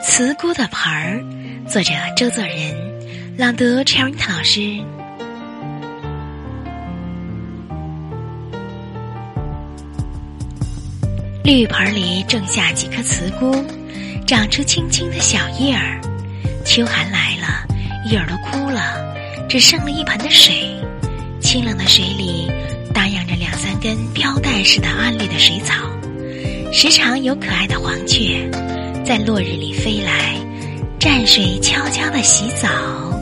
慈姑的盆儿，作者周作人，朗读 c h e r 老师。绿盆里种下几棵慈菇，长出青青的小叶儿。秋寒来了，叶儿都枯了，只剩了一盆的水。清冷的水里，荡漾着两三根飘带似的暗绿的水草。时常有可爱的黄雀，在落日里飞来，蘸水悄悄地洗澡。